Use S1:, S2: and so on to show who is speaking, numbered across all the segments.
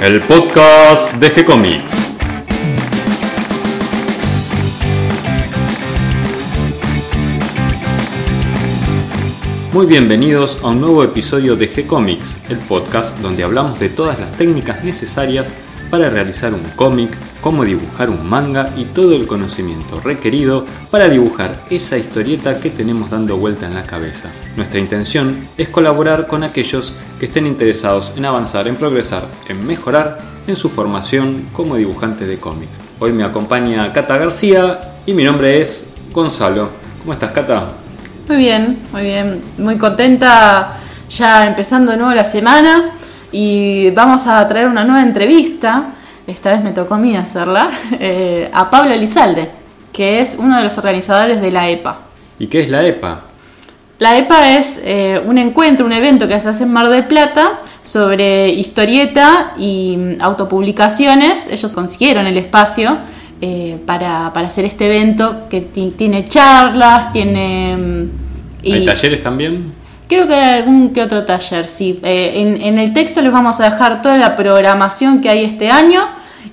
S1: el podcast de G-Comics. Muy bienvenidos a un nuevo episodio de G-Comics, el podcast donde hablamos de todas las técnicas necesarias para realizar un cómic, cómo dibujar un manga y todo el conocimiento requerido para dibujar esa historieta que tenemos dando vuelta en la cabeza. Nuestra intención es colaborar con aquellos que estén interesados en avanzar, en progresar, en mejorar en su formación como dibujante de cómics. Hoy me acompaña Cata García y mi nombre es Gonzalo. ¿Cómo estás, Cata?
S2: Muy bien, muy bien, muy contenta ya empezando de nuevo la semana y vamos a traer una nueva entrevista, esta vez me tocó a mí hacerla, eh, a Pablo Elizalde, que es uno de los organizadores de la EPA.
S1: ¿Y qué es la EPA?
S2: La EPA es eh, un encuentro, un evento que se hace en Mar del Plata sobre historieta y mm, autopublicaciones. Ellos consiguieron el espacio eh, para, hacer este evento que tiene charlas, tiene...
S1: Mm, ¿Hay talleres también?
S2: Creo que hay algún que otro taller, sí. Eh, en, el texto les vamos a dejar toda la programación que hay este año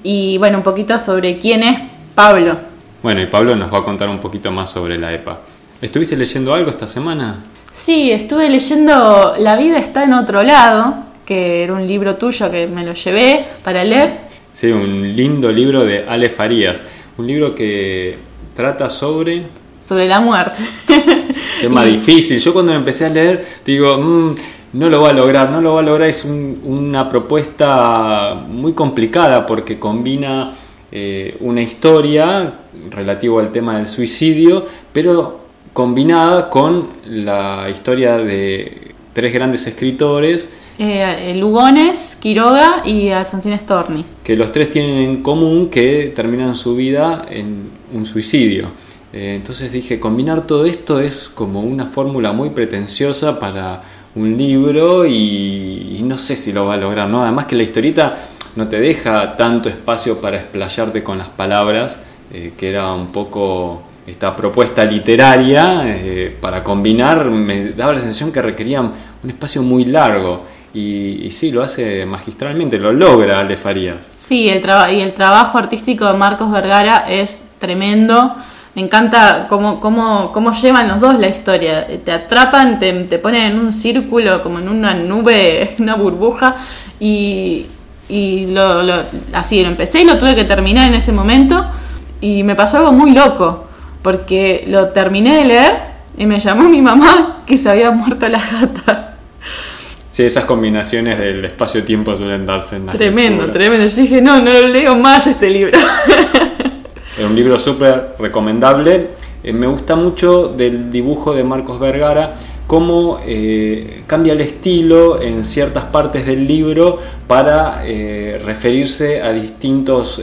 S2: y bueno, un poquito sobre quién es Pablo.
S1: Bueno, y Pablo nos va a contar un poquito más sobre la EPA. ¿Estuviste leyendo algo esta semana?
S2: Sí, estuve leyendo La vida está en otro lado, que era un libro tuyo que me lo llevé para leer.
S1: Sí, un lindo libro de Ale Farías. Un libro que trata sobre...
S2: Sobre la muerte.
S1: tema difícil. Yo cuando empecé a leer digo, mm, no lo va a lograr, no lo va a lograr. Es una propuesta muy complicada porque combina eh, una historia relativa al tema del suicidio, pero combinada con la historia de tres grandes escritores.
S2: Eh, Lugones, Quiroga y Alfonsín Storni.
S1: Que los tres tienen en común que terminan su vida en un suicidio. Eh, entonces dije, combinar todo esto es como una fórmula muy pretenciosa para un libro y, no sé si lo va a lograr, ¿no? Además que la historieta no te deja tanto espacio para explayarte con las palabras, eh, que era un poco esta propuesta literaria eh, para combinar, me daba la sensación que requerían un espacio muy largo. Y, sí, lo hace magistralmente, lo logra Ale Farías.
S2: Sí, el y el trabajo artístico de Marcos Vergara es tremendo me encanta cómo, cómo, cómo llevan los dos la historia. Te atrapan, te, te ponen en un círculo, como en una nube, una burbuja, y, y lo, lo, así lo empecé y lo tuve que terminar en ese momento. Y me pasó algo muy loco, porque lo terminé de leer y me llamó mi mamá que se había muerto la gata.
S1: Sí, esas combinaciones del espacio-tiempo suelen darse en
S2: Tremendo, tremendo. Yo dije, no, no lo leo más este libro.
S1: Es un libro súper recomendable. Eh, me gusta mucho del dibujo de Marcos Vergara, cómo eh, cambia el estilo en ciertas partes del libro para eh, referirse a distintos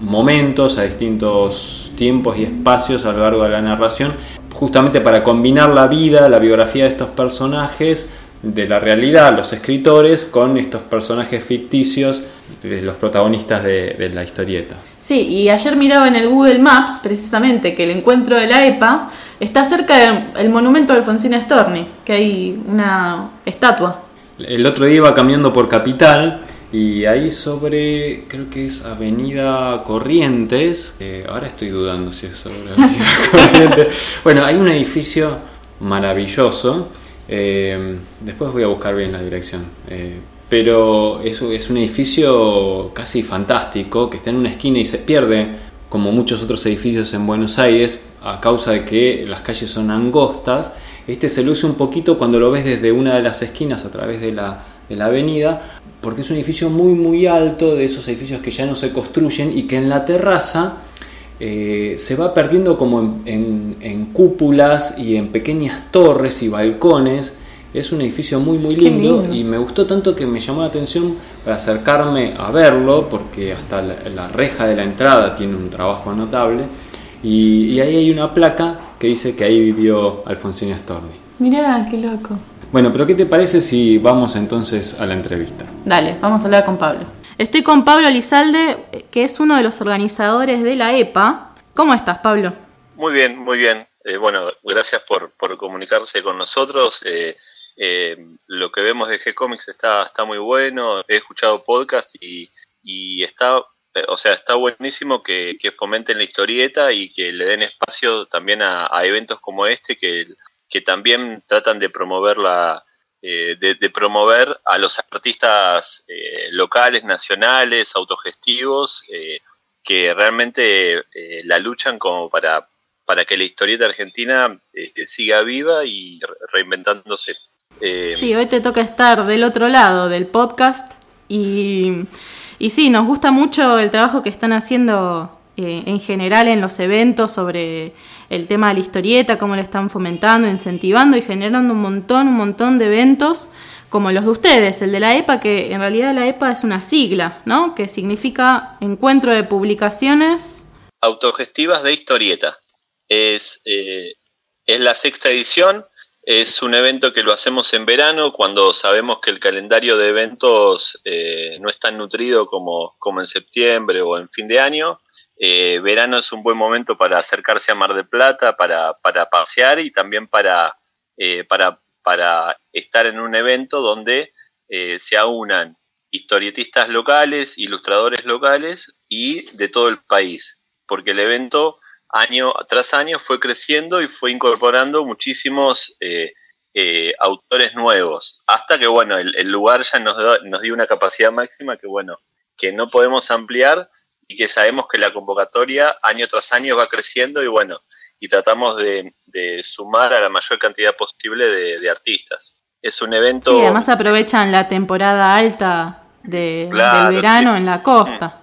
S1: momentos, a distintos tiempos y espacios a lo largo de la narración, justamente para combinar la vida, la biografía de estos personajes, de la realidad, los escritores, con estos personajes ficticios de los protagonistas de la historieta.
S2: Sí, y ayer miraba en el Google Maps precisamente que el encuentro de la EPA está cerca del monumento de Alfonsín Storni, que hay una estatua.
S1: El otro día iba caminando por Capital y ahí sobre, creo que es Avenida Corrientes, eh, ahora estoy dudando si es sobre Avenida Corrientes. Bueno, hay un edificio maravilloso, eh, después voy a buscar bien la dirección. Eh, pero es, es un edificio casi fantástico que está en una esquina y se pierde, como muchos otros edificios en Buenos Aires, a causa de que las calles son angostas. Este se luce un poquito cuando lo ves desde una de las esquinas a través de la, de la avenida, porque es un edificio muy muy alto, de esos edificios que ya no se construyen y que en la terraza eh, se va perdiendo como en, en, cúpulas y en pequeñas torres y balcones es un edificio muy muy lindo, y me gustó tanto que me llamó la atención para acercarme a verlo porque hasta la, reja de la entrada tiene un trabajo notable y, ahí hay una placa que dice que ahí vivió Alfonsín Storni.
S2: Mirá, qué loco.
S1: Bueno, pero ¿qué te parece si vamos entonces a la entrevista?
S2: Dale, vamos a hablar con Pablo. Estoy con Pablo Lizalde, que es uno de los organizadores de la EPA. ¿Cómo estás, Pablo?
S3: Muy bien, muy bien. Eh, bueno, gracias por, por comunicarse con nosotros. Eh, eh, lo que vemos de G-Comics está, está muy bueno, he escuchado podcast y, y está, o sea, está buenísimo que, que, fomenten la historieta y que le den espacio también a, eventos como este que, que también tratan de promover la, eh, de, promover a los artistas locales, nacionales, autogestivos, que realmente la luchan como para, para que la historieta argentina siga viva y reinventándose.
S2: Eh, sí, hoy te toca estar del otro lado del podcast y, y sí, nos gusta mucho el trabajo que están haciendo eh, en general en los eventos sobre el tema de la historieta, cómo lo están fomentando, incentivando y generando un montón, un montón de eventos como los de ustedes, el de la EPA, que en realidad la EPA es una sigla, ¿no? Que significa Encuentro de Publicaciones
S3: Autogestivas de Historieta. Es, eh, es la sexta edición es un evento que lo hacemos en verano cuando sabemos que el calendario de eventos eh, no es tan nutrido como, como, en septiembre o en fin de año. Eh, verano es un buen momento para acercarse a Mar del Plata, para, para pasear y también para, eh, para, para, estar en un evento donde se aunan historietistas locales, ilustradores locales y de todo el país, porque el evento año tras año fue creciendo y fue incorporando muchísimos eh, eh, autores nuevos, hasta que bueno, el, lugar ya nos, nos dio una capacidad máxima que bueno, que no podemos ampliar y que sabemos que la convocatoria año tras año va creciendo y bueno, y tratamos de, sumar a la mayor cantidad posible de, artistas. Es un evento...
S2: Sí, además aprovechan la temporada alta de, del verano en la costa.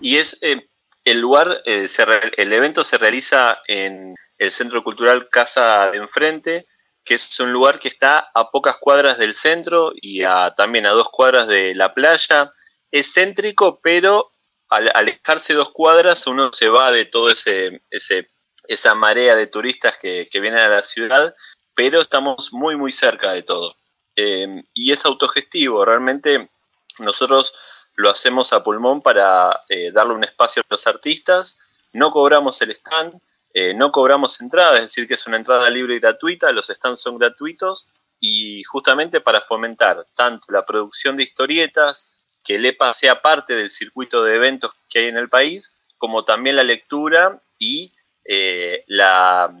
S3: Y es, eh, el lugar, eh, el evento se realiza en el Centro Cultural Casa de Enfrente, que es un lugar que está a pocas cuadras del centro y a, también a dos cuadras de la playa. Es céntrico, pero al alejarse dos cuadras uno se va de todo ese, ese esa marea de turistas que, vienen a la ciudad, pero estamos muy muy cerca de todo. Eh, y es autogestivo, realmente nosotros lo hacemos a pulmón para eh, darle un espacio a los artistas, no cobramos el stand, eh, no cobramos entrada, es decir, que es una entrada libre y gratuita, los stands son gratuitos y justamente para fomentar tanto la producción de historietas, que el EPA sea parte del circuito de eventos que hay en el país, como también la lectura y eh, la,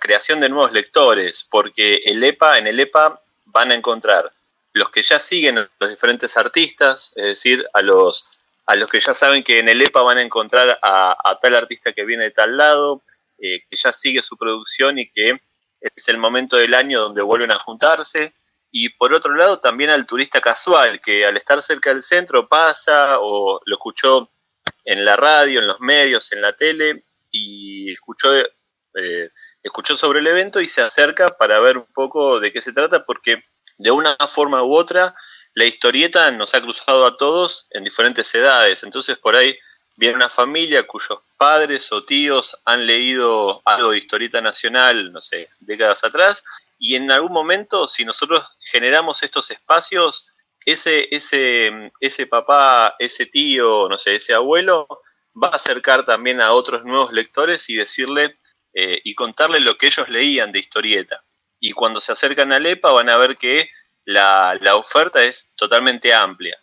S3: creación de nuevos lectores, porque el EPA, en el EPA van a encontrar los que ya siguen a los diferentes artistas, es decir, a los, a los que ya saben que en el EPA van a encontrar a, tal artista que viene de tal lado, eh, que ya sigue su producción y que es el momento del año donde vuelven a juntarse. Y por otro lado, también al turista casual, que al estar cerca del centro pasa o lo escuchó en la radio, en los medios, en la tele, y escuchó, eh, escuchó sobre el evento y se acerca para ver un poco de qué se trata, porque de una forma u otra, la historieta nos ha cruzado a todos en diferentes edades. Entonces por ahí viene una familia cuyos padres o tíos han leído algo de historieta nacional, no sé, décadas atrás, y en algún momento, si nosotros generamos estos espacios, ese, ese, ese papá, ese tío, no sé, ese abuelo, va a acercar también a otros nuevos lectores y decirle eh, y contarle lo que ellos leían de historieta y cuando se acercan a EPA van a ver que la, la oferta es totalmente amplia.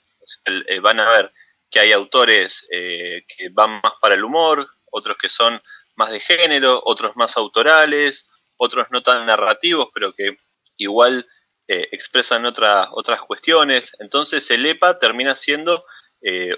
S3: Eh, van a ver que hay autores eh, que van más para el humor, otros que son más de género, otros más autorales, otros no tan narrativos, pero que igual eh, expresan otras otras cuestiones. Entonces el EPA termina siendo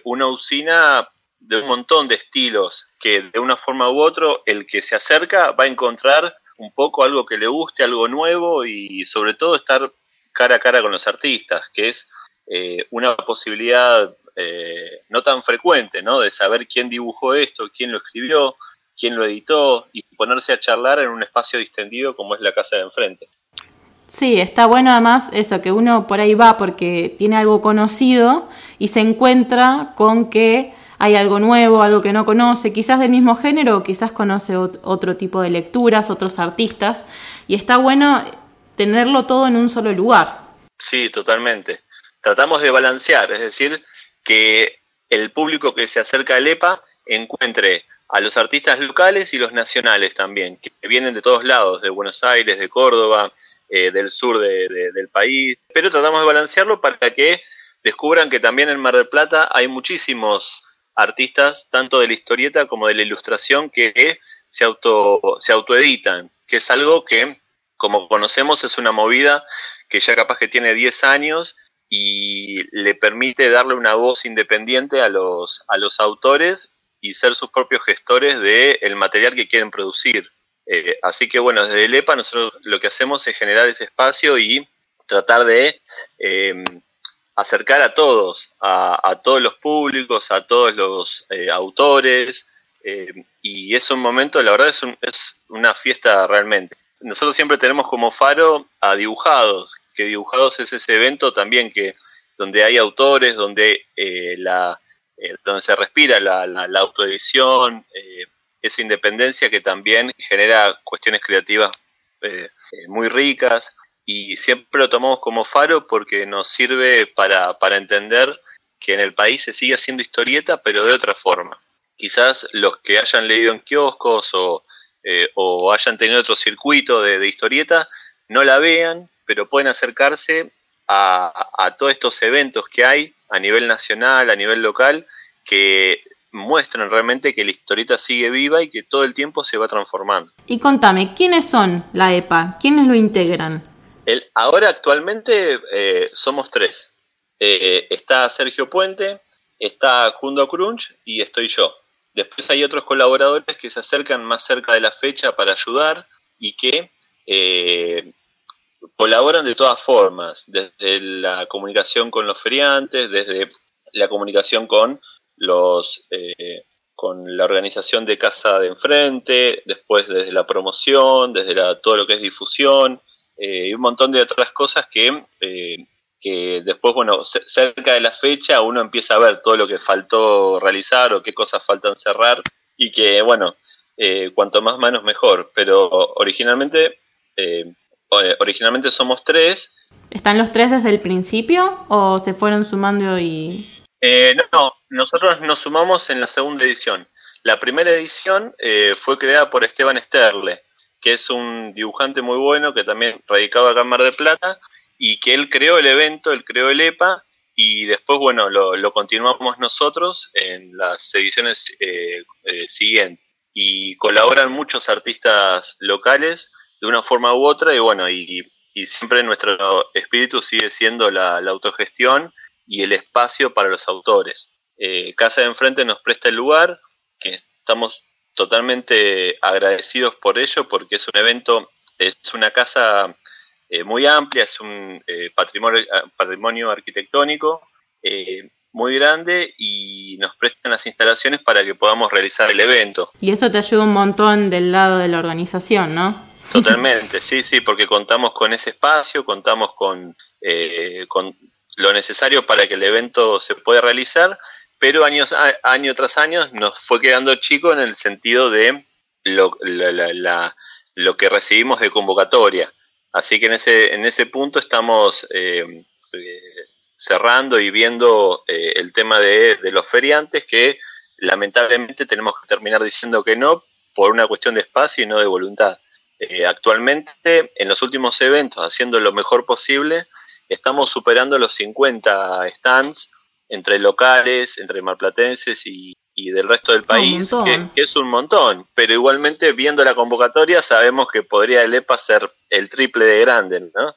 S3: una usina de un montón de estilos que de una forma u otra el que se acerca va a encontrar un poco algo que le guste, algo nuevo y sobre todo estar cara a cara con los artistas, que es eh, una posibilidad eh, no tan frecuente, ¿no? De saber quién dibujó esto, quién lo escribió, quién lo editó y ponerse a charlar en un espacio distendido como es la casa de enfrente.
S2: Sí, está bueno además eso, que uno por ahí va porque tiene algo conocido y se encuentra con que hay algo nuevo, algo que no conoce, quizás del mismo género, o quizás conoce otro tipo de lecturas, otros artistas, y está bueno tenerlo todo en un solo lugar.
S3: Sí, totalmente. Tratamos de balancear, es decir, que el público que se acerca al EPA encuentre a los artistas locales y los nacionales también, que vienen de todos lados, de Buenos Aires, de Córdoba, eh, del sur del país, pero tratamos de balancearlo para que descubran que también en Mar del Plata hay muchísimos artistas, tanto de la historieta como de la ilustración, que se, auto, se autoeditan, que es algo que, como conocemos, es una movida que ya capaz que tiene 10 años y le permite darle una voz independiente a los, a los autores y ser sus propios gestores del el material que quieren producir. Eh, así que bueno, desde el EPA nosotros lo que hacemos es generar ese espacio y tratar de em, acercar a todos, a, todos los públicos, a todos los eh, autores, em, y es un momento, la verdad es, es una fiesta realmente. Nosotros siempre tenemos como faro a dibujados, que dibujados es ese evento también que donde hay autores, donde eh, donde se respira la, la, la autoedición, esa independencia que también genera cuestiones creativas eh, eh, muy ricas y siempre lo tomamos como faro porque nos sirve para, para entender que en el país se sigue haciendo historieta pero de otra forma. Quizás los que hayan leído en kioscos o, eh, o hayan tenido otro circuito de, de, historieta no la vean, pero pueden acercarse a, a todos estos eventos que hay a nivel nacional, a nivel local, que muestran realmente que la historieta sigue viva y que todo el tiempo se va transformando.
S2: Y contame, ¿quiénes son la EPA? ¿Quiénes lo integran?
S3: El, ahora actualmente eh, somos tres. Eh, está Sergio Puente, está Jundo Crunch y estoy yo. Después hay otros colaboradores que se acercan más cerca de la fecha para ayudar y que eh, colaboran de todas formas, desde la comunicación con los feriantes, desde la comunicación con los eh, con la organización de casa de enfrente, después desde la promoción, desde la, todo lo que es difusión eh, y un montón de otras cosas que, eh, que después, bueno, cerca de la fecha uno empieza a ver todo lo que faltó realizar o qué cosas faltan cerrar y que, bueno, cuanto más manos mejor, pero originalmente, originalmente somos tres.
S2: ¿Están los tres desde el principio o se fueron sumando y
S3: eh, no, nosotros nos sumamos en la segunda edición. La primera edición eh, fue creada por Esteban Sterle, que es un dibujante muy bueno que también radicaba acá en Mar del Plata y que él creó el evento, él creó el EPA y después, bueno, lo, continuamos nosotros en las ediciones eh, siguientes. Y colaboran muchos artistas locales de una forma u otra y bueno, y, siempre nuestro espíritu sigue siendo la autogestión y el espacio para los autores. Eh, Casa de Enfrente nos presta el lugar, que estamos totalmente agradecidos por ello, porque es un evento, es una casa eh, muy amplia, es un eh, patrimonio, patrimonio arquitectónico muy grande y nos prestan las instalaciones para que podamos realizar el evento.
S2: Y eso te ayuda un montón del lado de la organización, ¿no?
S3: Totalmente, sí, sí, porque contamos con ese espacio, contamos con, con lo necesario para que el evento se pueda realizar, pero años, año tras año nos fue quedando chico en el sentido de lo, lo que recibimos de convocatoria. Así que en ese, en ese punto estamos eh, eh, cerrando y viendo eh, el tema de, de, los feriantes que lamentablemente tenemos que terminar diciendo que no por una cuestión de espacio y no de voluntad. Actualmente, en los últimos eventos, haciendo lo mejor posible, estamos superando los 50 stands entre locales, entre marplatenses y, y del resto del país, que, es un montón, pero igualmente viendo la convocatoria sabemos que podría el EPA ser el triple de grande, ¿no?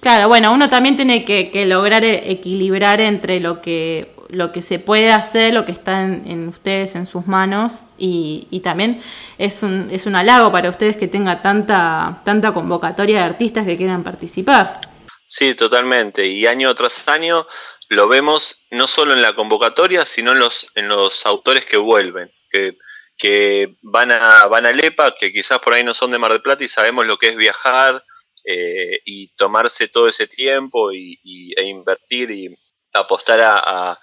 S2: Claro, bueno, uno también tiene que, que lograr e-, equilibrar entre lo que lo que se puede hacer, lo que está en, ustedes, en sus manos, y, también es un, es un halago para ustedes que tenga tanta, tanta convocatoria de artistas que quieran participar.
S3: Sí, totalmente. Y año tras año lo vemos no solo en la convocatoria, sino en los, en los autores que vuelven, que, que van, a, van a Lepa, que quizás por ahí no son de Mar del Plata y sabemos lo que es viajar eh, y tomarse todo ese tiempo y, e invertir y apostar a,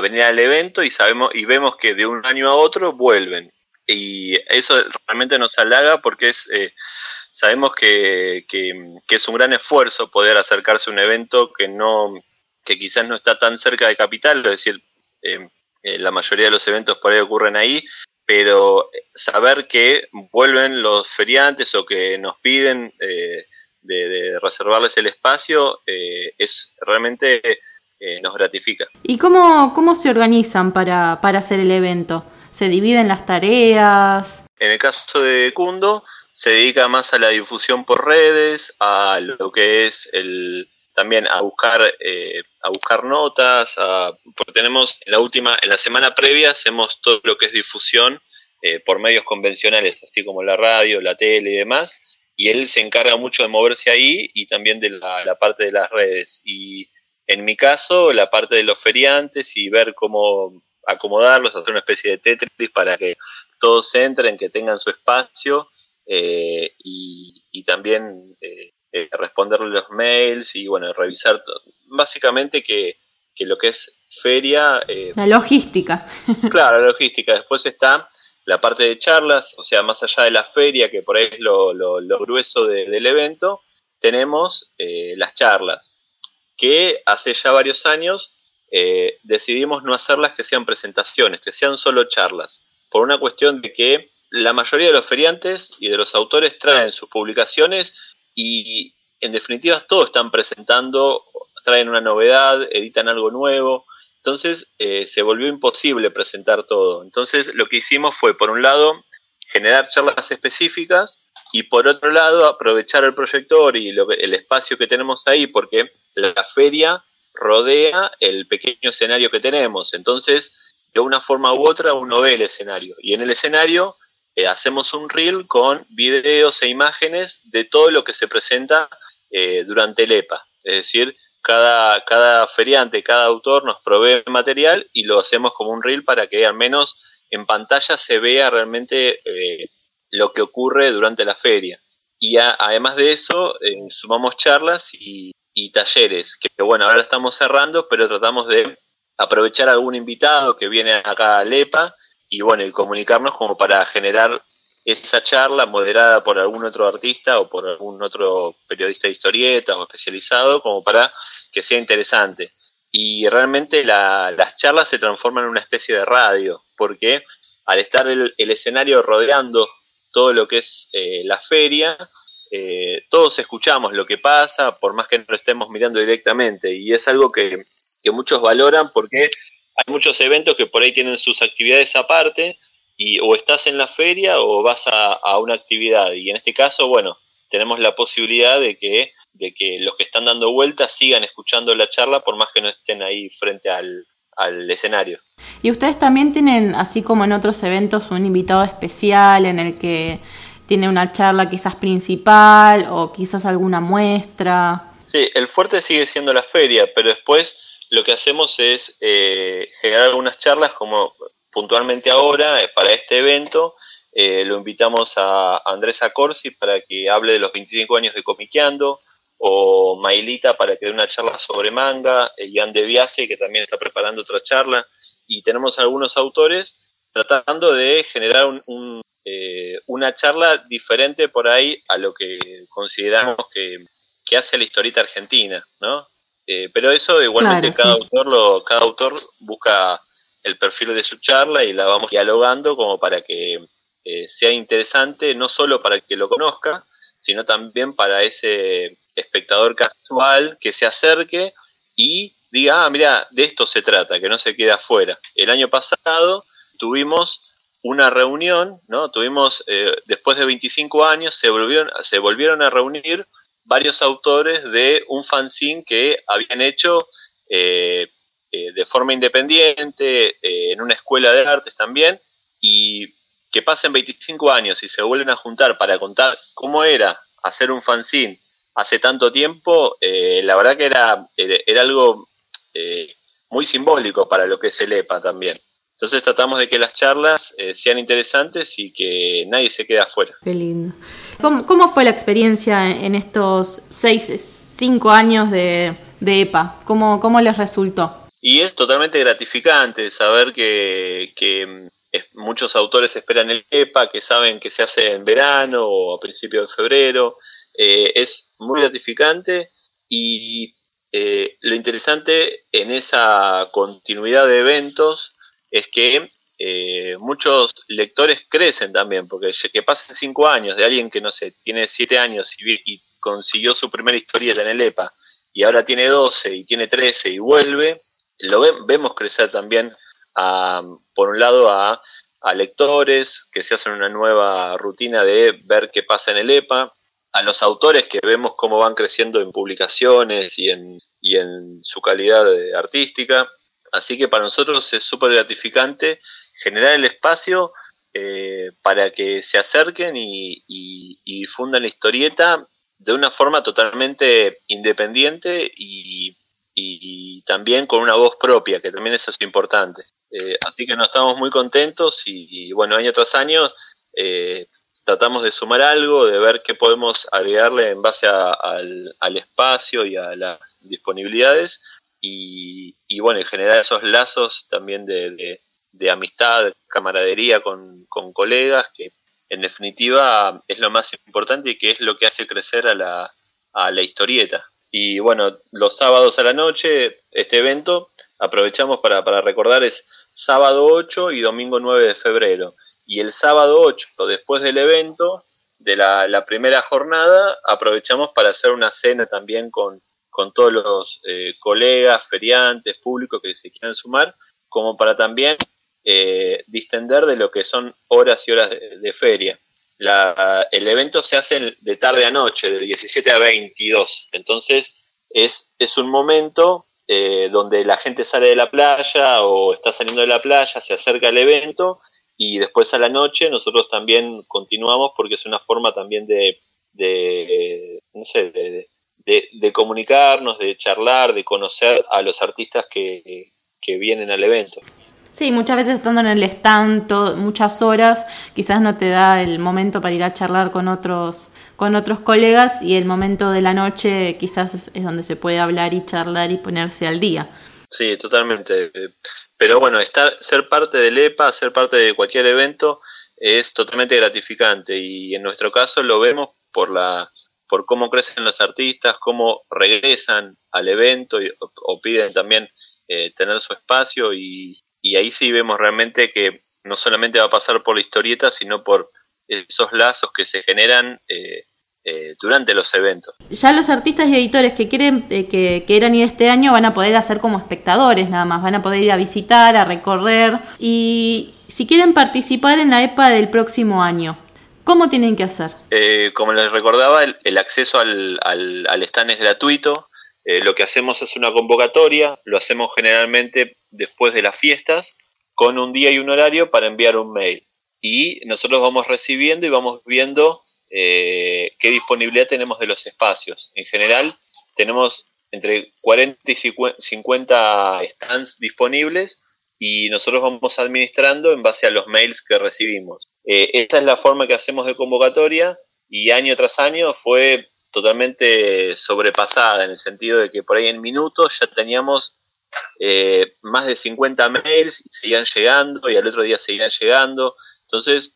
S3: venir al evento y sabemos y vemos que de un año a otro vuelven. Y eso realmente nos halaga porque es... Eh, sabemos que, que, es un gran esfuerzo poder acercarse a un evento que no que quizás no está tan cerca de capital, es decir, eh, eh, la mayoría de los eventos por ahí ocurren ahí, pero saber que vuelven los feriantes o que nos piden eh, de, reservarles el espacio, es realmente nos gratifica.
S2: ¿Y cómo, cómo se organizan para, para hacer el evento? ¿Se dividen las tareas?
S3: En el caso de Cundo, se dedica más a la difusión por redes, a lo que es el también a buscar eh, a buscar notas, porque tenemos en la última en la semana previa hacemos todo lo que es difusión eh, por medios convencionales, así como la radio, la tele y demás, y él se encarga mucho de moverse ahí y también de la, la parte de las redes y en mi caso la parte de los feriantes y ver cómo acomodarlos, hacer una especie de Tetris para que todos entren, que tengan su espacio eh, y, también eh, eh, responderle los mails y bueno, revisar básicamente que, lo que es feria...
S2: la logística.
S3: claro, la logística. Después está la parte de charlas, o sea, más allá de la feria, que por ahí es lo, lo, grueso del evento, tenemos las charlas, que hace ya varios años eh, decidimos no hacerlas que sean presentaciones, que sean solo charlas, por una cuestión de que la mayoría de los feriantes y de los autores traen sus publicaciones y en definitiva todos están presentando, traen una novedad, editan algo nuevo, entonces eh, se volvió imposible presentar todo. Entonces lo que hicimos fue, por un lado, generar charlas específicas y por otro lado aprovechar el proyector y el espacio que tenemos ahí, porque la feria rodea el pequeño escenario que tenemos. Entonces, de una forma u otra, uno ve el escenario. Y en el escenario eh, hacemos un reel con videos e imágenes de todo lo que se presenta eh, durante el EPA. Es decir, cada, cada feriante, cada autor nos provee material y lo hacemos como un reel para que al menos en pantalla se vea realmente eh, lo que ocurre durante la feria. Y además de eso, sumamos charlas y, y talleres, que bueno, ahora estamos cerrando, pero tratamos de aprovechar algún invitado que viene acá a LEPA y bueno, y comunicarnos como para generar esa charla moderada por algún otro artista o por algún otro periodista de historieta o especializado, como para que sea interesante. Y realmente las charlas se transforman en una especie de radio, porque al estar el, escenario rodeando todo lo que es eh, la feria, eh, todos escuchamos lo que pasa, por más que no lo estemos mirando directamente, y es algo que, muchos valoran porque hay muchos eventos que por ahí tienen sus actividades aparte, y o estás en la feria o vas a, una actividad, y en este caso, bueno, tenemos la posibilidad de que, de que los que están dando vueltas sigan escuchando la charla por más que no estén ahí frente al, al escenario.
S2: Y ustedes también tienen, así como en otros eventos, un invitado especial en el que tiene una charla quizás principal o quizás alguna muestra.
S3: Sí, el fuerte sigue siendo la feria, pero después lo que hacemos es eh, generar algunas charlas como puntualmente ahora eh, para este evento. Eh, lo invitamos a Andrés Acorsi para que hable de los 25 años de Comiqueando, o Mailita para que dé una charla sobre manga, Ian De Biase que también está preparando otra charla, y tenemos algunos autores tratando de generar un, eh, una charla diferente por ahí a lo que consideramos que, hace la historieta argentina, ¿no? Eh, pero eso igualmente cada autor lo, cada autor busca el perfil de su charla y la vamos dialogando como para que eh, sea interesante no solo para el que lo conozca, sino también para ese espectador casual que se acerque y diga, ah, mira, de esto se trata, que no se quede afuera. El año pasado tuvimos una reunión, ¿no? Tuvimos, eh, después de 25 años, se volvieron, se volvieron a reunir varios autores de un fanzine que habían hecho eh, eh, de forma independiente, en una escuela de artes también, y que pasen 25 años y se vuelven a juntar para contar cómo era hacer un fanzine hace tanto tiempo, la verdad que era, era, algo muy simbólico para lo que es el EPA también. Entonces tratamos de que las charlas eh, sean interesantes y que nadie se quede afuera.
S2: Qué lindo. ¿Cómo, fue la experiencia en estos seis, cinco años de, EPA? ¿Cómo, ¿Cómo, les resultó?
S3: Y es totalmente gratificante saber que, que muchos autores esperan el EPA, que saben que se hace en verano o a principios de febrero. Eh, es muy gratificante y eh, lo interesante en esa continuidad de eventos es que eh, muchos lectores crecen también, porque que pasen cinco años de alguien que, no sé, tiene siete años y, consiguió su primera historieta en el EPA y ahora tiene 12 y tiene 13 y vuelve, lo vemos crecer también, a, por un lado, a, a lectores que se hacen una nueva rutina de ver qué pasa en el EPA, a los autores que vemos cómo van creciendo en publicaciones y en, y en su calidad artística. Así que para nosotros es súper gratificante generar el espacio eh, para que se acerquen y, difundan la historieta de una forma totalmente independiente y, también con una voz propia, que también eso es importante. Eh, así que nos estamos muy contentos y, bueno, año tras año eh, tratamos de sumar algo, de ver qué podemos agregarle en base al, espacio y a las disponibilidades y, bueno, en generar esos lazos también de, amistad, camaradería con, colegas, que en definitiva es lo más importante y que es lo que hace crecer a la, a la historieta. Y bueno, los sábados a la noche, este evento, aprovechamos para, para recordar, es sábado 8 y domingo 9 de febrero y el sábado 8, después del evento, de la, primera jornada, aprovechamos para hacer una cena también con, con todos los eh, colegas, feriantes, públicos que se quieran sumar, como para también eh, distender de lo que son horas y horas de, feria. La, el evento se hace de tarde a noche, de 17 a 22, entonces es, es un momento eh, donde la gente sale de la playa o está saliendo de la playa, se acerca al evento y después a la noche nosotros también continuamos porque es una forma también de, de no sé, de, de, comunicarnos, de charlar, de conocer a los artistas que, que vienen al evento.
S2: Sí, muchas veces estando en el stand muchas horas, quizás no te da el momento para ir a charlar con otros, con otros colegas y el momento de la noche quizás es, es donde se puede hablar y charlar y ponerse al día.
S3: Sí, totalmente. Pero bueno, estar, ser parte del EPA, ser parte de cualquier evento es totalmente gratificante. Y en nuestro caso lo vemos por la por cómo crecen los artistas, cómo regresan al evento o, piden también eh, tener su espacio. Y, y ahí sí vemos realmente que no solamente va a pasar por la historieta, sino por esos lazos que se generan eh, eh, durante los eventos.
S2: Ya los artistas y editores que quieren eh, que quieran ir este año van a poder hacer como espectadores nada más, van a poder ir a visitar, a recorrer y si quieren participar en la EPA del próximo año. ¿Cómo tienen que hacer?
S3: Eh, como les recordaba, el, acceso al, al, stand es gratuito. lo que hacemos es una convocatoria, lo hacemos generalmente después de las fiestas, con un día y un horario para enviar un mail. Y nosotros vamos recibiendo y vamos viendo eh, qué disponibilidad tenemos de los espacios. En general, tenemos entre 40 y 50 stands disponibles y nosotros vamos administrando en base a los mails que recibimos. Eh, esta es la forma que hacemos de convocatoria y año tras año fue totalmente sobrepasada en el sentido de que por ahí en minutos ya teníamos eh, más de 50 mails y seguían llegando y al otro día seguían llegando. Entonces,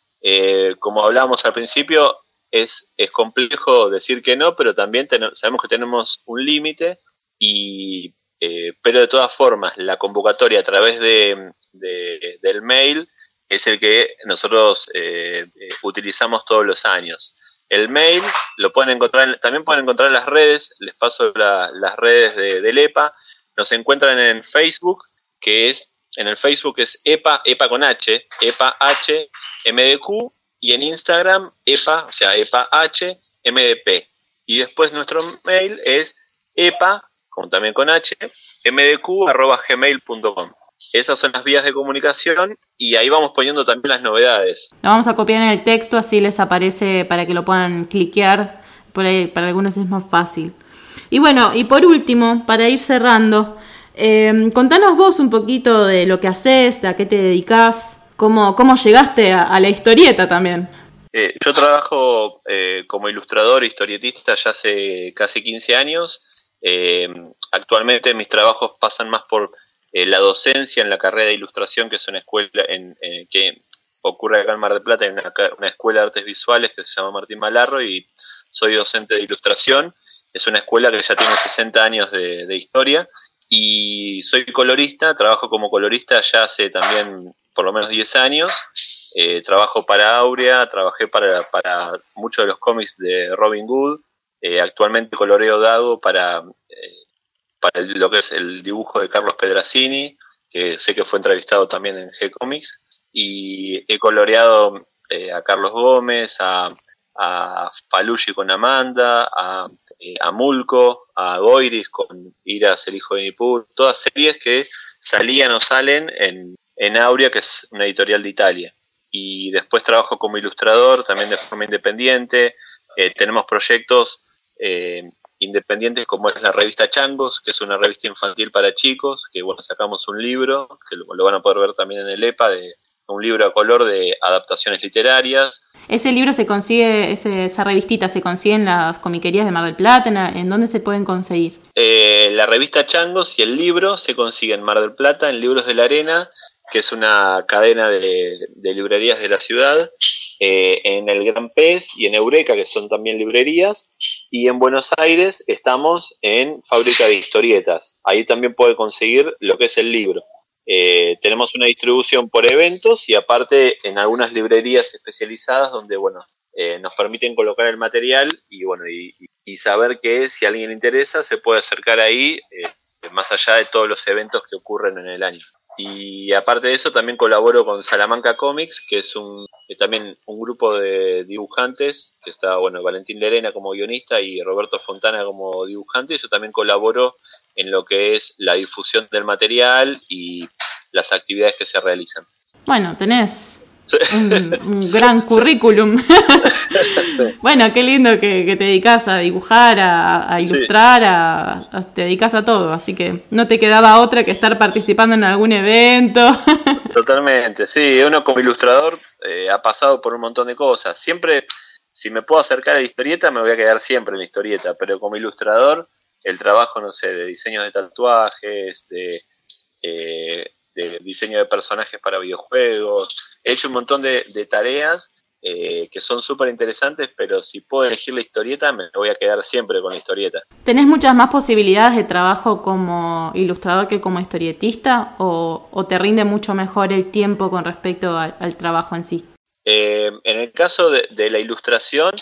S3: como hablábamos al principio, es, es complejo decir que no, pero también sabemos que tenemos un límite y eh, pero de todas formas la convocatoria a través de, del mail es el que nosotros eh, eh, utilizamos todos los años. El mail lo pueden encontrar, también pueden encontrar en las redes, les paso las redes de, del EPA, nos encuentran en Facebook, que es, en el Facebook es EPA, EPA con H, EPA H, MDQ, y en Instagram EPA, o sea, EPA H, MDP. Y después nuestro mail es EPA, como también con H, mdq arroba gmail.com. Esas son las vías de comunicación y ahí vamos poniendo también las novedades.
S2: Lo vamos a copiar en el texto, así les aparece para que lo puedan cliquear. Por ahí, para algunos es más fácil. Y bueno, y por último, para ir cerrando, eh, contanos vos un poquito de lo que haces, a qué te dedicas. ¿Cómo, cómo llegaste a, la historieta también?
S3: Eh, yo trabajo eh, como ilustrador, historietista ya hace casi 15 años. Eh, actualmente mis trabajos pasan más por la docencia en la carrera de ilustración, que es una escuela en, que ocurre acá en Mar del Plata, en una, escuela de artes visuales que se llama Martín Malarro y soy docente de ilustración. Es una escuela que ya tiene 60 años de historia y soy colorista, trabajo como colorista ya hace también por lo menos 10 años. Eh, trabajo para Aurea, trabajé para, para muchos de los cómics de Robin Hood, eh, actualmente coloreo Dago para, para lo que es el dibujo de Carlos Pedrazzini, que sé que fue entrevistado también en G-Comics, y he coloreado a Carlos Gómez, a, a Falucci con Amanda, a, a Mulco, a Goiris con Iras, el hijo de Nipur, todas series que salían o salen en, en Aurea, que es una editorial de Italia. Y después trabajo como ilustrador, también de forma independiente. Eh, tenemos proyectos eh, independientes como es la revista Changos, que es una revista infantil para chicos, que bueno, sacamos un libro, que lo, van a poder ver también en el EPA, de un libro a color de adaptaciones literarias.
S2: ¿Ese libro se consigue, esa revistita se consigue en las comiquerías de Mar del Plata? ¿En, dónde se pueden conseguir?
S3: Eh, la revista Changos y el libro se consiguen en Mar del Plata, en Libros de la Arena, que es una cadena de, librerías de la ciudad, eh, en el Gran Pez y en Eureka, que son también librerías, y en Buenos Aires estamos en Fábrica de Historietas. Ahí también puede conseguir lo que es el libro. Eh, tenemos una distribución por eventos y aparte en algunas librerías especializadas donde, bueno, eh, nos permiten colocar el material y, bueno, y, saber que si a alguien le interesa se puede acercar ahí, más allá de todos los eventos que ocurren en el año. Y aparte de eso, también colaboro con Salamanca Comics, que es un eh, también un grupo de dibujantes, que está, bueno, Valentín Lerena como guionista y Roberto Fontana como dibujante. Yo también colaboro en lo que es la difusión del material y las actividades que se realizan.
S2: Bueno, tenés un, gran currículum. bueno, qué lindo que, te dedicas a dibujar, a, ilustrar, a, te dedicas a todo, así que no te quedaba otra que estar participando en algún evento.
S3: Totalmente, sí, uno como ilustrador eh, ha pasado por un montón de cosas. Siempre, si me puedo acercar a la historieta, me voy a quedar siempre en la historieta, pero como ilustrador, el trabajo, no sé, de diseños de tatuajes, de... Eh, de diseño de personajes para videojuegos. He hecho un montón de, tareas eh, que son súper interesantes, pero si puedo elegir la historieta, me voy a quedar siempre con la historieta.
S2: ¿Tenés muchas más posibilidades de trabajo como ilustrador que como historietista o, te rinde mucho mejor el tiempo con respecto al, trabajo en sí?
S3: Eh, en el caso de, la ilustración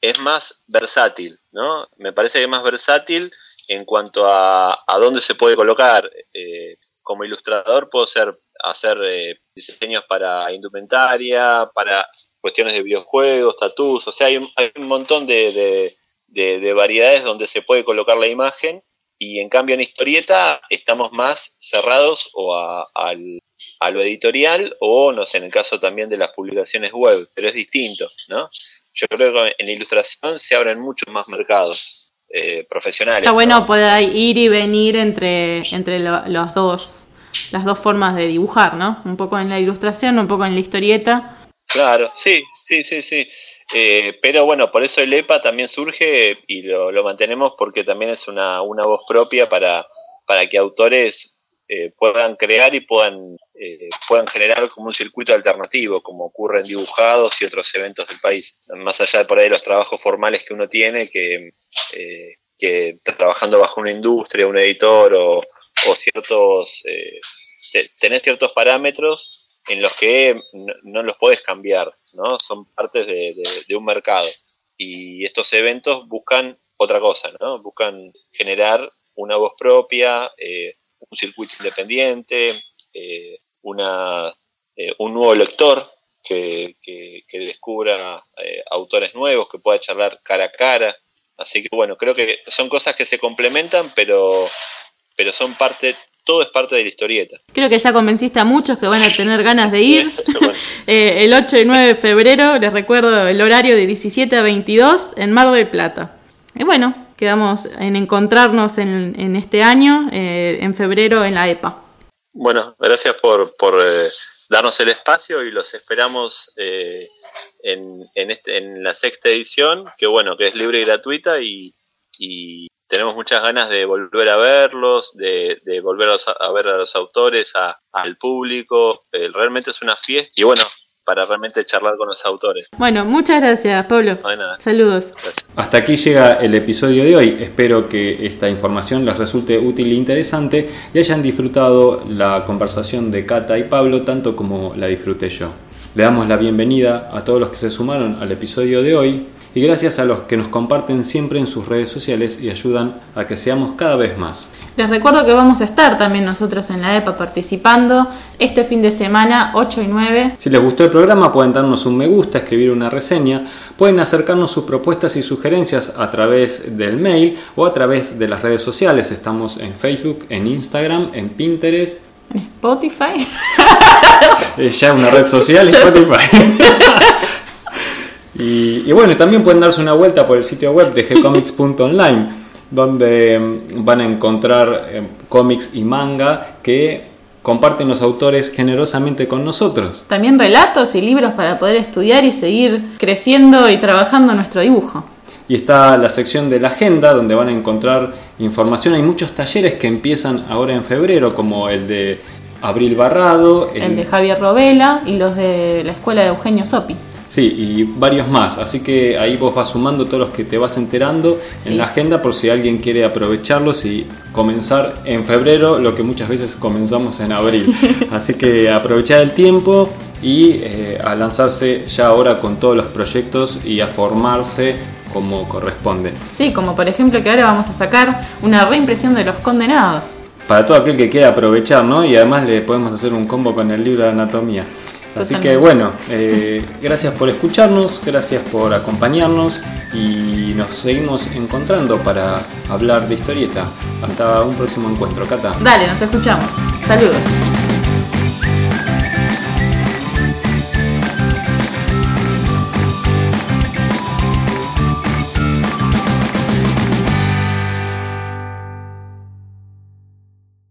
S3: es más versátil, ¿no? Me parece que es más versátil en cuanto a, a dónde se puede colocar. Eh, como ilustrador puedo ser, hacer eh, diseños para indumentaria, para cuestiones de videojuegos, tatús, o sea, hay un, hay un montón de, de, variedades donde se puede colocar la imagen y en cambio en historieta estamos más cerrados o a, a lo editorial o, no sé, en el caso también de las publicaciones web, pero es distinto, ¿no? Yo creo que en ilustración se abren muchos más mercados. Eh, profesionales.
S2: Está bueno poder ir y venir entre, entre los dos, las dos formas de dibujar, ¿no? Un poco en la ilustración, un poco en la historieta.
S3: Claro, sí, sí, sí, sí. Eh, pero bueno, por eso el EPA también surge y lo, lo mantenemos porque también es una, una voz propia para, para que autores eh, puedan crear y puedan, eh, puedan generar como un circuito alternativo, como ocurre en dibujados y otros eventos del país. Más allá de por ahí los trabajos formales que uno tiene, que, eh, que trabajando bajo una industria, un editor o, ciertos, eh, tenés ciertos parámetros en los que no, los puedes cambiar, ¿no? Son partes de, de un mercado. Y estos eventos buscan otra cosa, ¿no? Buscan generar una voz propia, eh, un circuito independiente, eh, una, eh, un nuevo lector que, que, descubra eh, autores nuevos, que pueda charlar cara a cara. Así que bueno, creo que son cosas que se complementan, pero, pero son parte, todo es parte de la historieta.
S2: Creo que ya convenciste a muchos que van a tener ganas de ir. el 8 y 9 de febrero, les recuerdo el horario de 17 a 22 en Mar del Plata. Y bueno, quedamos en encontrarnos en, este año, eh, en febrero, en la EPA.
S3: Bueno, gracias por, por eh, darnos el espacio y los esperamos eh, en, en, este, en la sexta edición, que bueno, que es libre y gratuita y, y tenemos muchas ganas de volver a verlos, de, de volver a, ver a los autores, a, al público. realmente es una fiesta y bueno, para realmente charlar con los autores.
S2: Bueno, muchas gracias, Pablo. Saludos.
S1: Hasta aquí llega el episodio de hoy. Espero que esta información les resulte útil e interesante y hayan disfrutado la conversación de Cata y Pablo tanto como la disfruté yo. Le damos la bienvenida a todos los que se sumaron al episodio de hoy y gracias a los que nos comparten siempre en sus redes sociales y ayudan a que seamos cada vez más.
S2: Les recuerdo que vamos a estar también nosotros en la EPA participando este fin de semana 8 y 9.
S1: Si les gustó el programa pueden darnos un me gusta, escribir una reseña, pueden acercarnos sus propuestas y sugerencias a través del mail o a través de las redes sociales. Estamos en Facebook, en Instagram, en Pinterest.
S2: En Spotify.
S1: Es ya una red social, Spotify. y, y bueno, también pueden darse una vuelta por el sitio web de gcomics.online, donde mm, van a encontrar eh, cómics y manga que comparten los autores generosamente con nosotros.
S2: También relatos y libros para poder estudiar y seguir creciendo y trabajando nuestro dibujo.
S1: Y está la sección de la agenda donde van a encontrar información. Hay muchos talleres que empiezan ahora en febrero, como el de Abril Barrado,
S2: El de Javier Robela y los de la escuela de Eugenio Sopi.
S1: Sí, y varios más. Así que ahí vos vas sumando todos los que te vas enterando
S2: Sí.
S1: en la agenda por si alguien quiere aprovecharlos y comenzar en febrero lo que muchas veces comenzamos en abril. Así que aprovechar el tiempo y eh, a lanzarse ya ahora con todos los proyectos y a formarse como corresponde.
S2: Sí, como por ejemplo que ahora vamos a sacar una reimpresión de Los Condenados.
S1: Para todo aquel que quiera aprovechar, ¿no? Y además le podemos hacer un combo con el libro de anatomía. Así que bueno, eh, gracias por escucharnos, gracias por acompañarnos y nos seguimos encontrando para hablar de historieta. Hasta un próximo encuentro, Cata.
S2: Dale, nos escuchamos. Saludos.